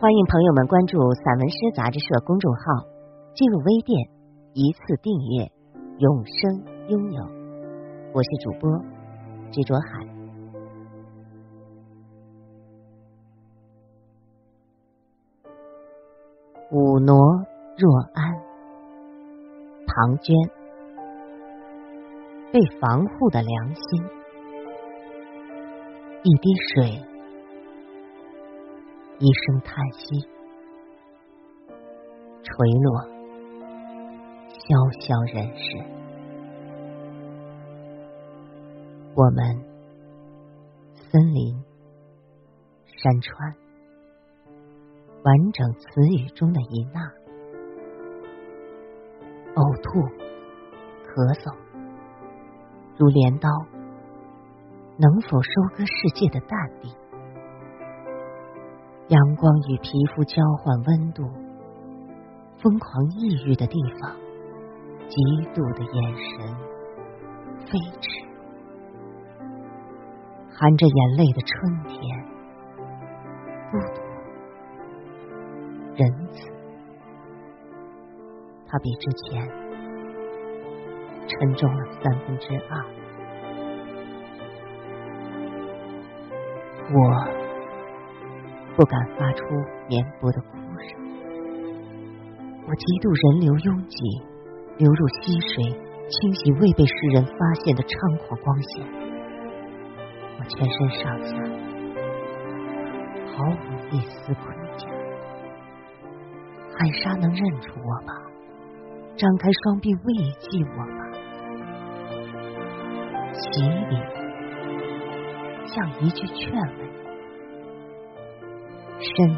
欢迎朋友们关注散文诗杂志社公众号，进入微店一次订阅，永生拥有。我是主播执着海。舞挪若安，唐娟。被防护的良心，一滴水。一声叹息，垂落，潇潇人世。我们，森林，山川，完整词语中的一捺，呕吐，咳嗽，如镰刀，能否收割世界的淡定？阳光与皮肤交换温度，疯狂抑郁的地方，极度的眼神，飞驰，含着眼泪的春天，孤独，仁慈，他比之前沉重了三分之二。我。不敢发出绵薄的哭声，我嫉妒人流拥挤，流入溪水，清洗未被世人发现的猖狂光线。我全身上下毫无一丝盔甲，海沙能认出我吗？张开双臂慰藉我吗？洗礼，像一句劝慰。深意，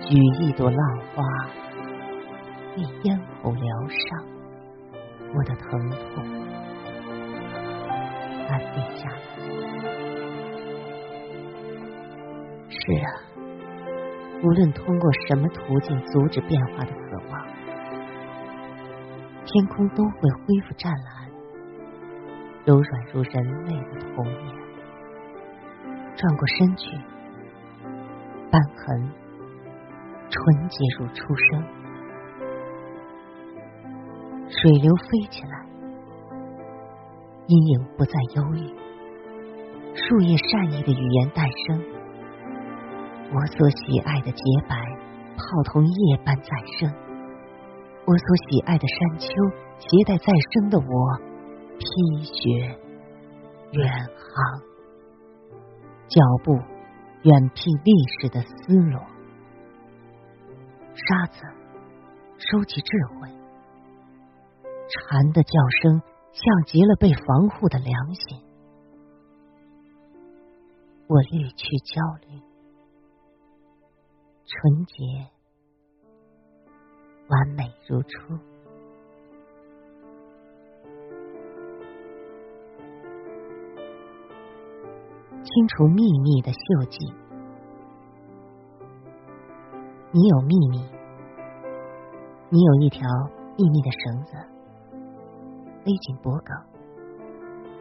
举一朵浪花，为咽喉疗伤，我的疼痛安定下来。是啊，无论通过什么途径阻止变化的渴望，天空都会恢复湛蓝，柔软如人类的童年。转过身去。斑痕，纯洁如初生。水流飞起来，阴影不再忧郁。树叶善意的语言诞生，我所喜爱的洁白，泡桐叶般再生。我所喜爱的山丘，携带再生的我，披雪远航，脚步。远聘历史的丝罗，沙子收集智慧，蝉的叫声像极了被防护的良心。我滤去焦虑，纯洁完美如初，清除秘密的锈迹。你有秘密，你有一条秘密的绳子，勒紧脖颈。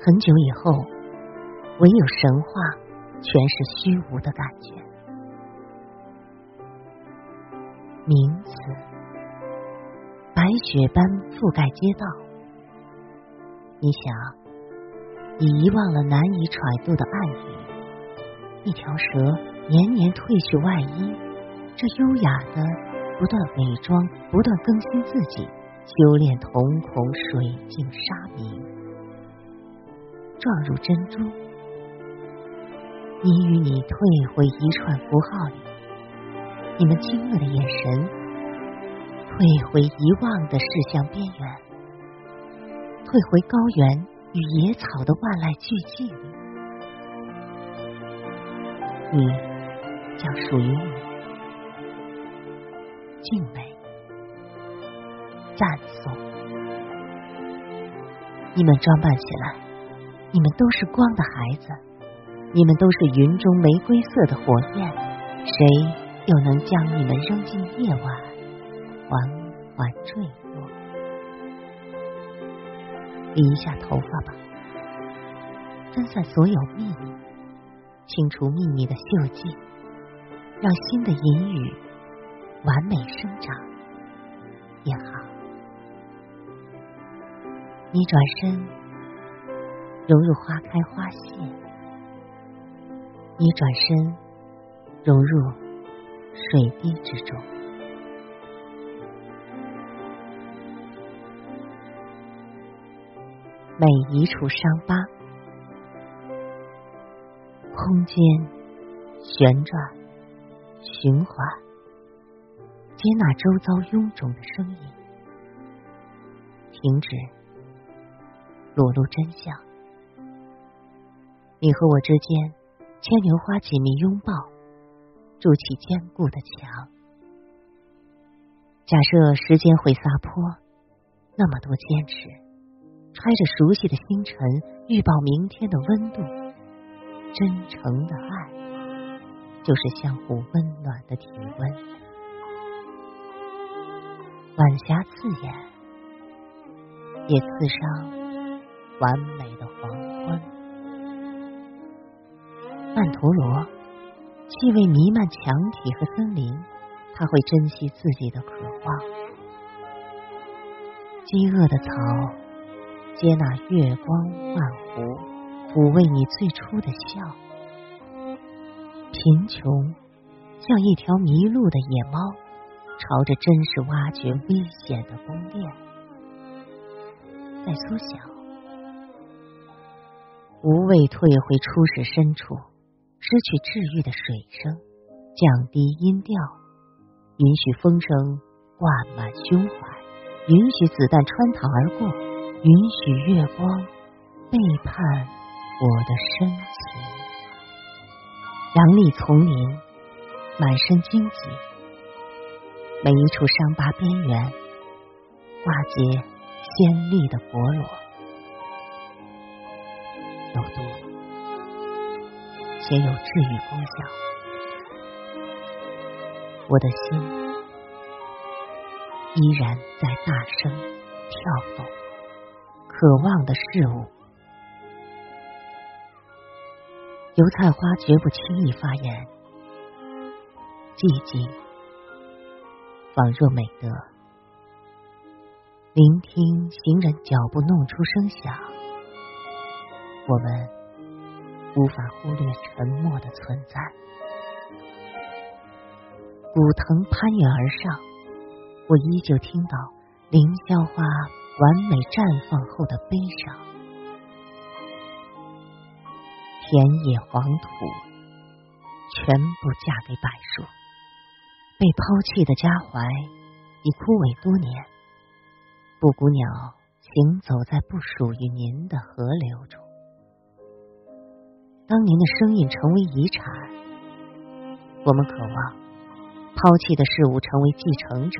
很久以后，唯有神话，全是虚无的感觉。名词，白雪般覆盖街道。你想，你遗忘了难以揣度的暗语。一条蛇年年褪去外衣。这优雅的，不断伪装，不断更新自己，修炼瞳孔水镜沙明，撞入珍珠。你与你退回一串符号里，你们惊愕的眼神，退回遗忘的事项边缘，退回高原与野草的万籁俱寂，你将属于你。敬美、赞颂。你们装扮起来，你们都是光的孩子，你们都是云中玫瑰色的火焰，谁又能将你们扔进夜晚，缓缓坠落？理一下头发吧，分散所有秘密，清除秘密的锈迹，让新的隐语完美生长也好。你转身融入花开花谢，你转身融入水滴之中。每一处伤疤，空间旋转循环，接纳周遭臃肿的声音，停止，裸露真相。你和我之间，牵牛花紧密拥抱，筑起坚固的墙。假设时间会撒泼，那么多坚持。揣着熟悉的星辰，预报明天的温度。真诚的爱，就是相互温暖的体温。晚霞刺眼，也刺伤完美的黄昏。曼陀罗，气味弥漫墙体和森林，他会珍惜自己的渴望。饥饿的草。接纳月光万湖，抚慰你最初的笑。贫穷像一条迷路的野猫，朝着真实挖掘危险的宫殿。在缩小，无畏退回初始深处，失去治愈的水声，降低音调，允许风声灌满胸怀，允许子弹穿膛而过。允许月光背叛我的深情，杨丽丛林满身荆棘，每一处伤疤边缘挂结鲜丽的薄裸，有毒且有治愈功效。我的心依然在大声跳动。渴望的事物，油菜花绝不轻易发言。寂静，仿若美德。聆听行人脚步弄出声响，我们无法忽略沉默的存在。古藤攀援而上，我依旧听到凌霄花。完美绽放后的悲伤，田野黄土全部嫁给柏树，被抛弃的家怀已枯萎多年。布谷鸟行走在不属于您的河流中，当您的声音成为遗产，我们渴望抛弃的事物成为继承者，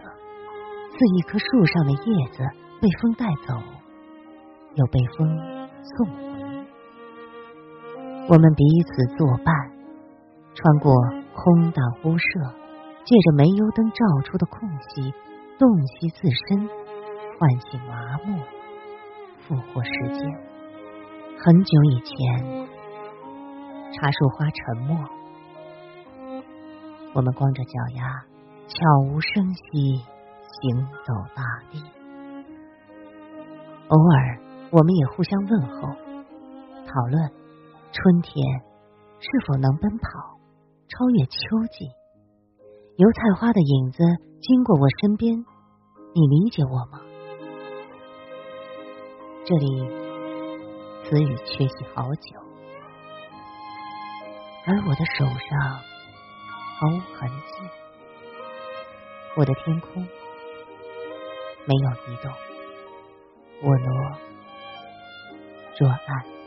似一棵树上的叶子。被风带走，又被风送回。我们彼此作伴，穿过空荡屋舍，借着煤油灯照出的空隙，洞悉自身，唤醒麻木，复活时间。很久以前，茶树花沉默，我们光着脚丫，悄无声息行走大地。偶尔，我们也互相问候，讨论春天是否能奔跑，超越秋季。油菜花的影子经过我身边，你理解我吗？这里词语缺席好久，而我的手上毫无痕迹，我的天空没有移动。我挪若爱。